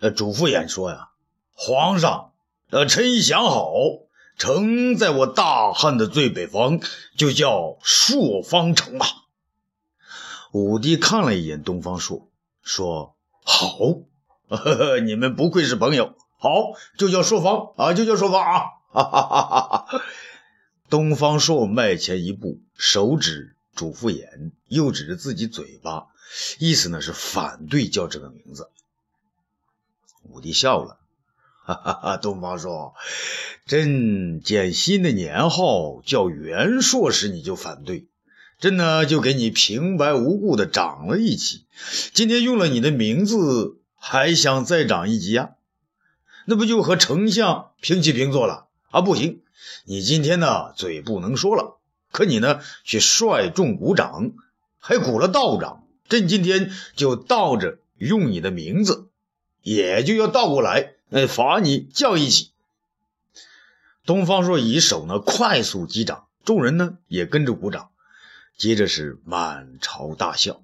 呃，主父偃说呀：“皇上，呃，臣已想好，城在我大汉的最北方，就叫朔方城吧。”武帝看了一眼东方朔，说：“好，呵呵，你们不愧是朋友，好，就叫朔方啊，就叫朔方啊！”哈哈哈哈哈！东方朔迈前一步，手指主父偃，又指着自己嘴巴，意思呢是反对叫这个名字。武帝笑了，哈哈哈！东方朔，朕建新的年号叫元朔时，你就反对，朕呢就给你平白无故的涨了一级。今天用了你的名字，还想再涨一级呀？那不就和丞相平起平坐了啊？不行，你今天呢嘴不能说了，可你呢却率众鼓掌，还鼓了道长。朕今天就倒着用你的名字。也就要倒过来，哎，罚你叫一起。东方朔以手呢快速击掌，众人呢也跟着鼓掌，接着是满朝大笑。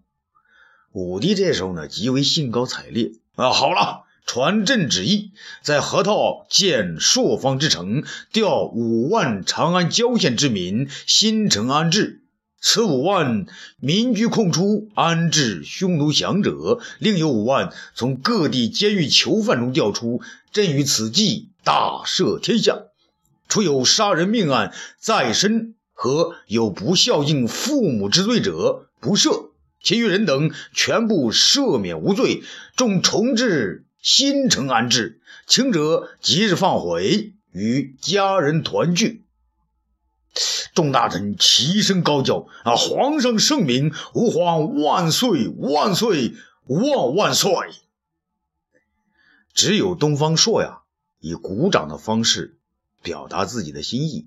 武帝这时候呢极为兴高采烈啊，好了，传朕旨意，在河套建朔方之城，调五万长安郊县之民，新城安置。此五万民居空出，安置匈奴降者；另有五万从各地监狱囚犯中调出。朕于此计大赦天下，除有杀人命案在身和有不孝敬父母之罪者，不赦；其余人等全部赦免无罪。众重置新城安置，轻者即日放回，与家人团聚。众大臣齐声高叫：“啊，皇上圣明，吾皇万岁万岁万万岁！”只有东方朔呀，以鼓掌的方式表达自己的心意。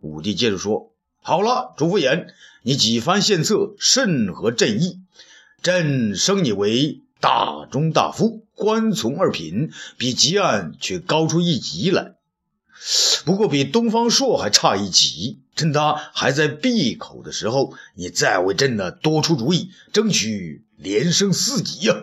武帝接着说：“好了，主父偃，你几番献策，甚合朕意。朕升你为大中大夫，官从二品，比吉安却高出一级来。”不过比东方朔还差一级，趁他还在闭口的时候，你再为朕呢多出主意，争取连升四级呀！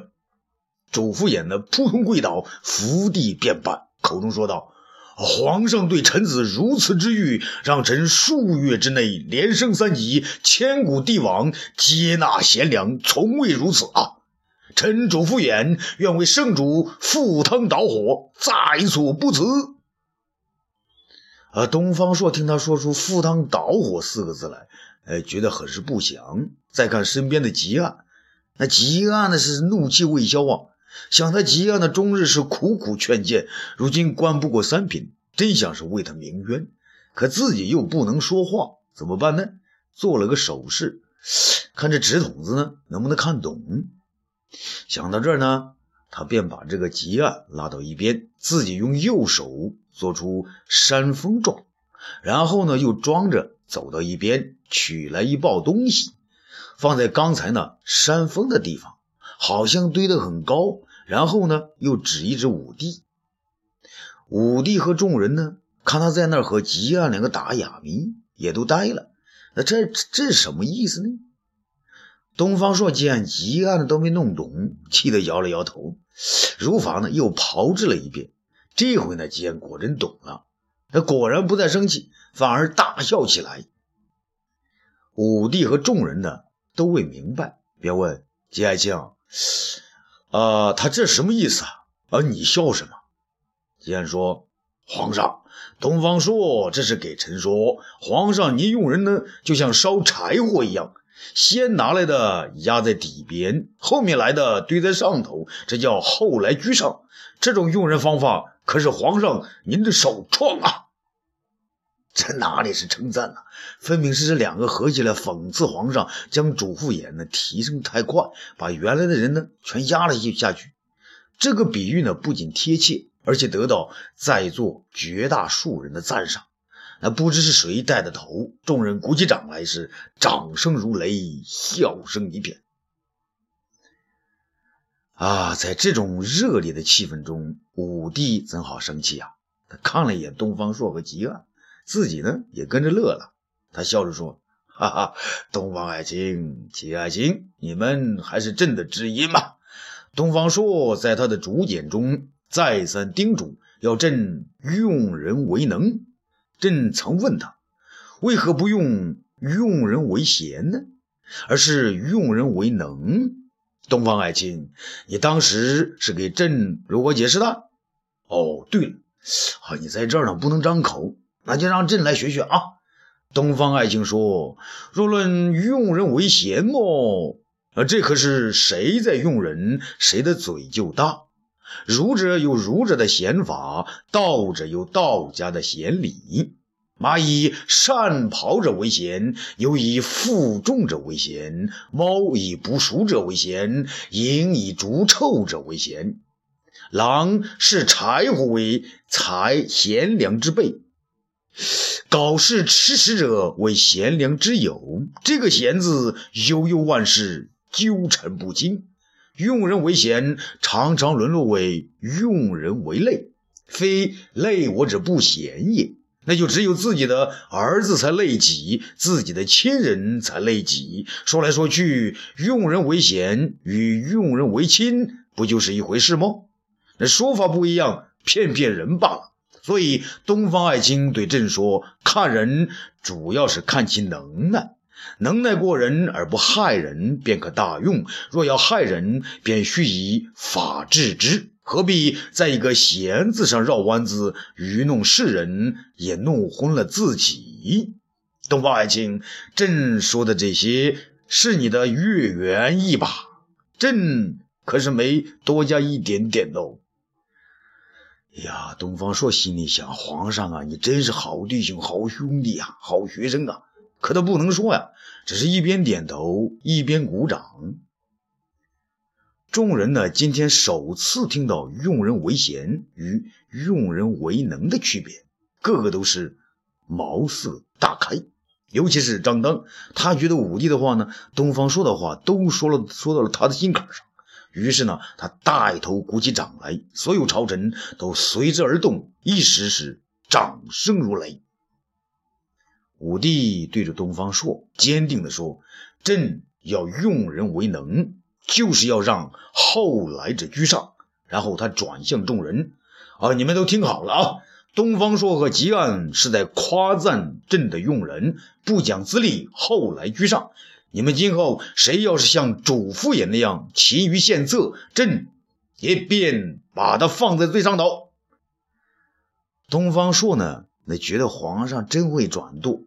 主父偃呢扑通跪倒，伏地便拜，口中说道：“皇上对臣子如此之誉，让臣数月之内连升三级，千古帝王接纳贤良，从未如此啊！臣主父偃愿为圣主赴汤蹈火，在所不辞。”啊东方朔听他说出“赴汤蹈火”四个字来，哎，觉得很是不祥。再看身边的吉安，那吉安呢是怒气未消啊，想他吉安的终日是苦苦劝谏，如今官不过三品，真想是为他鸣冤，可自己又不能说话，怎么办呢？做了个手势，看这纸筒子呢能不能看懂。想到这儿呢，他便把这个吉案拉到一边，自己用右手。做出山峰状，然后呢，又装着走到一边，取来一包东西，放在刚才呢山峰的地方，好像堆得很高。然后呢，又指一指武帝。武帝和众人呢，看他在那儿和吉安两个打哑谜，也都呆了。那这这什么意思呢？东方朔见吉安都没弄懂，气得摇了摇头，如法呢又炮制了一遍。这回呢，吉安果真懂了，他果然不再生气，反而大笑起来。武帝和众人呢都未明白，便问吉爱卿：“啊，他这什么意思啊？啊你笑什么？”吉安说：“皇上，东方朔这是给臣说，皇上您用人呢，就像烧柴火一样，先拿来的压在底边，后面来的堆在上头，这叫后来居上。这种用人方法。”可是皇上您的首创啊！这哪里是称赞呢？分明是这两个合起来讽刺皇上，将主父偃呢提升太快，把原来的人呢全压了下去。这个比喻呢不仅贴切，而且得到在座绝大数人的赞赏。那不知是谁带的头，众人鼓起掌来时掌声如雷，笑声一片。啊，在这种热烈的气氛中，武帝怎好生气啊？他看了一眼东方朔和吉安，自己呢也跟着乐了。他笑着说：“哈哈，东方爱卿、吉爱卿，你们还是朕的知音嘛。东方朔在他的竹简中再三叮嘱要朕用人为能。朕曾问他，为何不用用人为贤呢？而是用人为能？东方爱卿，你当时是给朕如何解释的？哦，对了，啊，你在这儿呢，不能张口，那就让朕来学学啊。东方爱卿说：“若论用人为贤么？啊，这可是谁在用人，谁的嘴就大。儒者有儒者的贤法，道者有道家的贤礼。马以善跑者为贤，又以负重者为贤；猫以不熟者为贤，鹰以逐臭者为贤。狼视柴火为才贤良之辈。”狗视吃食者为贤良之友，这个“贤”字悠悠万事，纠缠不清。用人为贤，常常沦落为用人为累，非累我者不贤也。那就只有自己的儿子才累己，自己的亲人才累己。说来说去，用人为贤与用人为亲，不就是一回事吗？那说法不一样，骗骗人罢了。所以，东方爱卿对朕说：“看人主要是看其能耐，能耐过人而不害人，便可大用；若要害人，便须以法治之。何必在一个闲字上绕弯子，愚弄世人，也弄昏了自己？”东方爱卿，朕说的这些是你的月圆意吧？朕可是没多加一点点哦。呀，东方朔心里想：皇上啊，你真是好弟兄、好兄弟啊，好学生啊！可他不能说呀，只是一边点头一边鼓掌。众人呢，今天首次听到“用人为贤”与“用人为能”的区别，个个都是茅塞大开。尤其是张当，他觉得武帝的话呢，东方朔的话都说了，说到了他的心坎上。于是呢，他带头鼓起掌来，所有朝臣都随之而动，一时是掌声如雷。武帝对着东方朔坚定地说：“朕要用人为能，就是要让后来者居上。”然后他转向众人：“啊，你们都听好了啊！东方朔和吉安是在夸赞朕的用人，不讲资历，后来居上。”你们今后谁要是像主父偃那样勤于献策，朕也便把他放在最上头。东方朔呢，那觉得皇上真会转舵，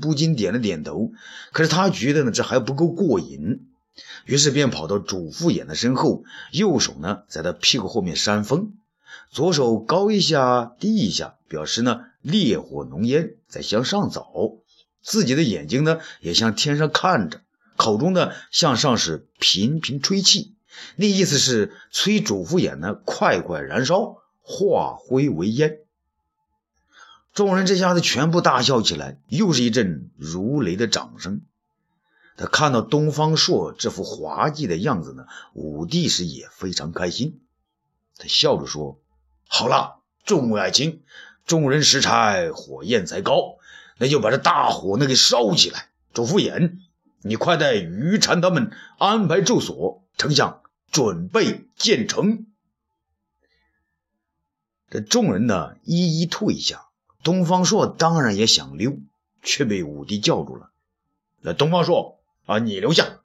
不禁点了点头。可是他觉得呢，这还不够过瘾，于是便跑到主父偃的身后，右手呢在他屁股后面扇风，左手高一下低一下，表示呢烈火浓烟在向上走，自己的眼睛呢也向天上看着。口中呢向上是频频吹气，那意思是催主父偃呢快快燃烧，化灰为烟。众人这下子全部大笑起来，又是一阵如雷的掌声。他看到东方朔这副滑稽的样子呢，武帝是也非常开心。他笑着说：“好了，众位爱卿，众人拾柴火焰才高，那就把这大火呢给烧起来。”主父偃。你快带于禅他们安排住所，丞相准备建成。这众人呢，一一退下。东方朔当然也想溜，却被武帝叫住了。那东方朔啊，你留下。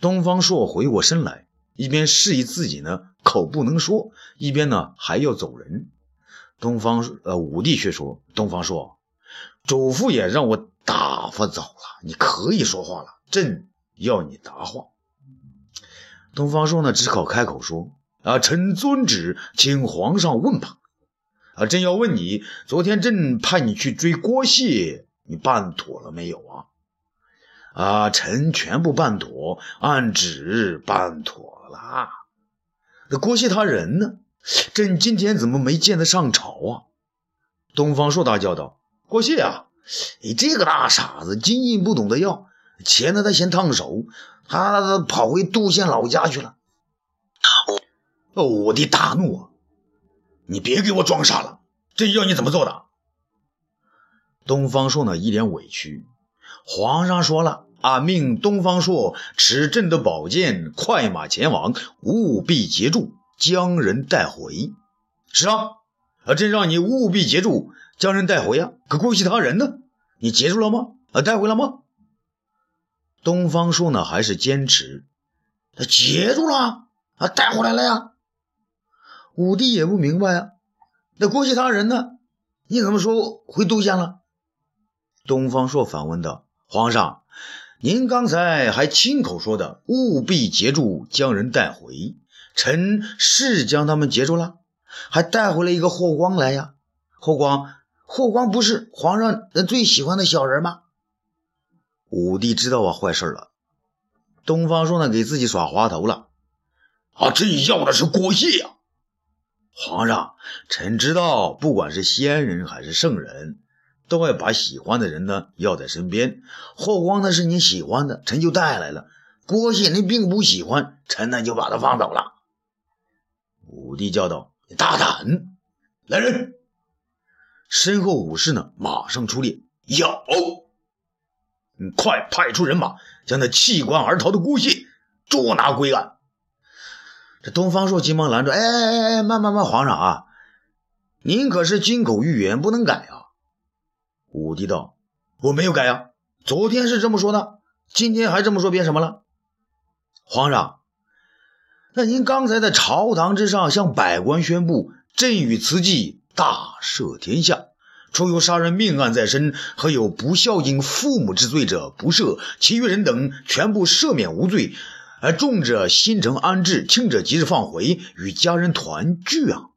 东方朔回过身来，一边示意自己呢口不能说，一边呢还要走人。东方呃，武帝却说：“东方朔，主父也让我。”打发走了，你可以说话了。朕要你答话。东方朔呢，只好开口说：“啊，臣遵旨，请皇上问吧。啊，朕要问你，昨天朕派你去追郭谢，你办妥了没有啊？啊，臣全部办妥，按旨办妥了。那郭谢他人呢？朕今天怎么没见他上朝啊？”东方朔大叫道：“郭谢啊！”你这个大傻子，金印不懂得要，钱呢他嫌烫手，他跑回杜县老家去了。哦，我的大怒啊！你别给我装傻了，这要你怎么做的？东方朔呢，一脸委屈。皇上说了俺命东方朔持朕的宝剑，快马前往，务必截住，将人带回。是啊，啊，朕让你务必截住，将人带回呀。可郭其他人呢？你截住了吗？啊，带回了吗？东方朔呢，还是坚持，他截住了，啊，带回来了呀。武帝也不明白啊，那郭其他人呢？你怎么说回都县了？东方朔反问道：“皇上。”您刚才还亲口说的，务必截住，将人带回。臣是将他们截住了，还带回了一个霍光来呀。霍光，霍光不是皇上最喜欢的小人吗？武帝知道啊，坏事了。东方朔呢，给自己耍滑头了。啊，朕要的是郭谢呀。皇上，臣知道，不管是仙人还是圣人。都要把喜欢的人呢要在身边。霍光那是你喜欢的，臣就带来了。郭谢您并不喜欢，臣呢就把他放走了。武帝叫道：“大胆！来人！”身后武士呢马上出列。有，你快派出人马，将那弃官而逃的郭谢捉拿归案。这东方朔急忙拦住：“哎哎哎哎，慢慢慢，皇上啊，您可是金口玉言，不能改啊。”武帝道：“我没有改呀，昨天是这么说的，今天还这么说，变什么了？皇上，那您刚才在朝堂之上向百官宣布，朕与慈济大赦天下，除有杀人命案在身和有不孝敬父母之罪者不赦，其余人等全部赦免无罪，而重者心诚安置，轻者即日放回，与家人团聚啊。”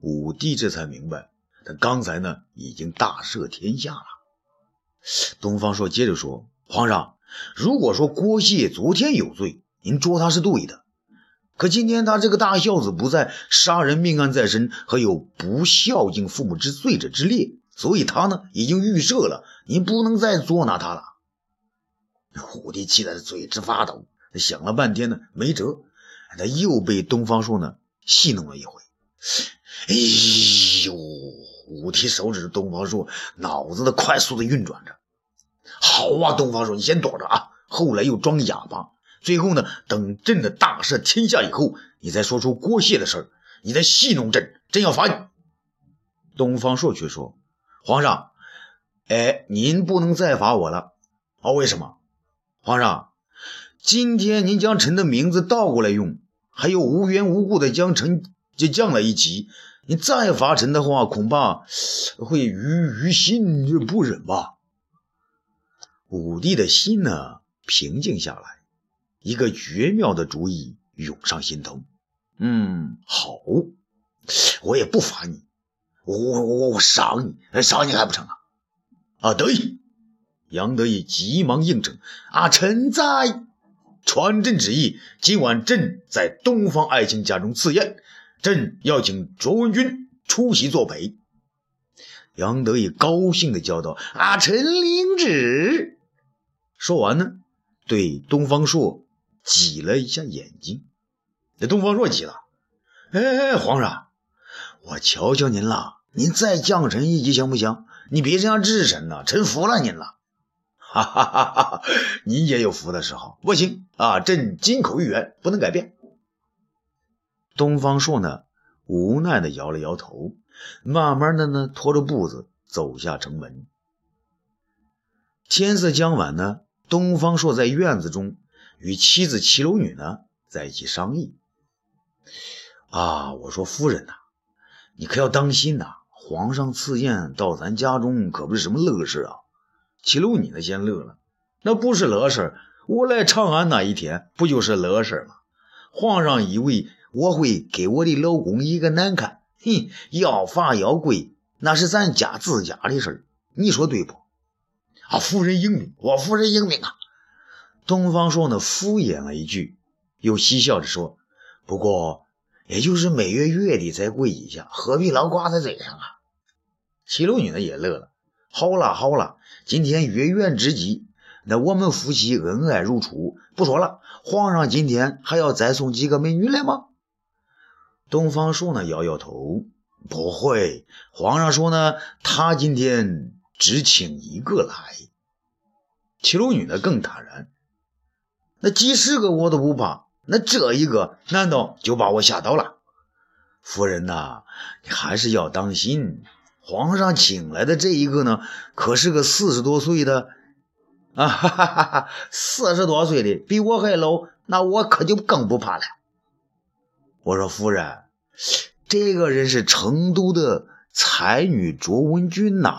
武帝这才明白。他刚才呢，已经大赦天下了。东方朔接着说：“皇上，如果说郭谢昨天有罪，您捉他是对的。可今天他这个大孝子不在，杀人命案在身，和有不孝敬父母之罪者之列，所以他呢已经预赦了，您不能再捉拿他了。”虎帝气得嘴直发抖，想了半天呢，没辙，他又被东方朔呢戏弄了一回。哎呦！武帝手指东方朔，脑子的快速的运转着。好啊，东方朔，你先躲着啊！后来又装哑巴，最后呢，等朕的大赦天下以后，你再说出郭谢的事儿，你再戏弄朕，朕要罚你。东方朔却说：“皇上，哎，您不能再罚我了。哦，为什么？皇上，今天您将臣的名字倒过来用，还有无缘无故的将臣就降了一级。”你再罚臣的话，恐怕会于于心不忍吧。武帝的心呢，平静下来，一个绝妙的主意涌上心头。嗯，好，我也不罚你，我我我我赏你，赏你还不成啊？啊，得意。杨得意急忙应承：“啊，臣在。传朕旨意，今晚朕在东方爱卿家中赐宴。”朕要请卓文君出席作陪。杨得意高兴的叫道：“啊，臣领旨。”说完呢，对东方朔挤了一下眼睛。这东方朔急了：“哎，皇上，我求求您了，您再降臣一级行不行？你别这样治臣呐，臣服了您了。”哈哈哈哈！您也有服的时候，不行啊，朕金口玉言，不能改变。东方朔呢，无奈的摇了摇头，慢慢的呢，拖着步子走下城门。天色将晚呢，东方朔在院子中与妻子齐楼女呢在一起商议。啊，我说夫人呐，你可要当心呐，皇上赐宴到咱家中可不是什么乐事啊。齐楼女呢先乐了，那不是乐事我来长安那一天不就是乐事吗？皇上以为。我会给我的老公一个难看，哼，要罚要跪，那是咱家自家的事儿，你说对不？啊，夫人英明，我夫人英明啊！东方朔呢敷衍了一句，又嬉笑着说：“不过也就是每月月底才跪一下，何必老挂在嘴上啊？”七楼女呢也乐了：“好了好了，今天月圆之际，那我们夫妻恩爱如初。不说了，皇上今天还要再送几个美女来吗？”东方朔呢摇摇头，不会。皇上说呢，他今天只请一个来。七楼女呢更坦然，那几十个我都不怕，那这一个难道就把我吓到了？夫人呐，你还是要当心，皇上请来的这一个呢，可是个四十多岁的啊，哈哈哈哈四十多岁的比我还老，那我可就更不怕了。我说夫人，这个人是成都的才女卓文君呐，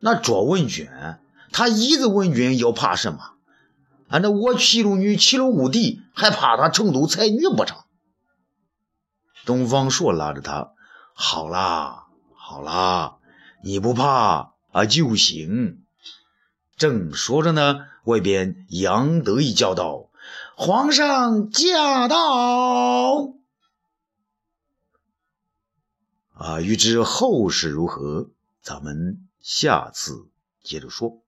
那卓文君。他一子文君要怕什么？俺那我七龙女七龙无敌，还怕他成都才女不成？东方朔拉着他，好啦，好啦，你不怕啊就行。正说着呢，外边杨得意叫道：“皇上驾到！”啊，欲知后事如何，咱们下次接着说。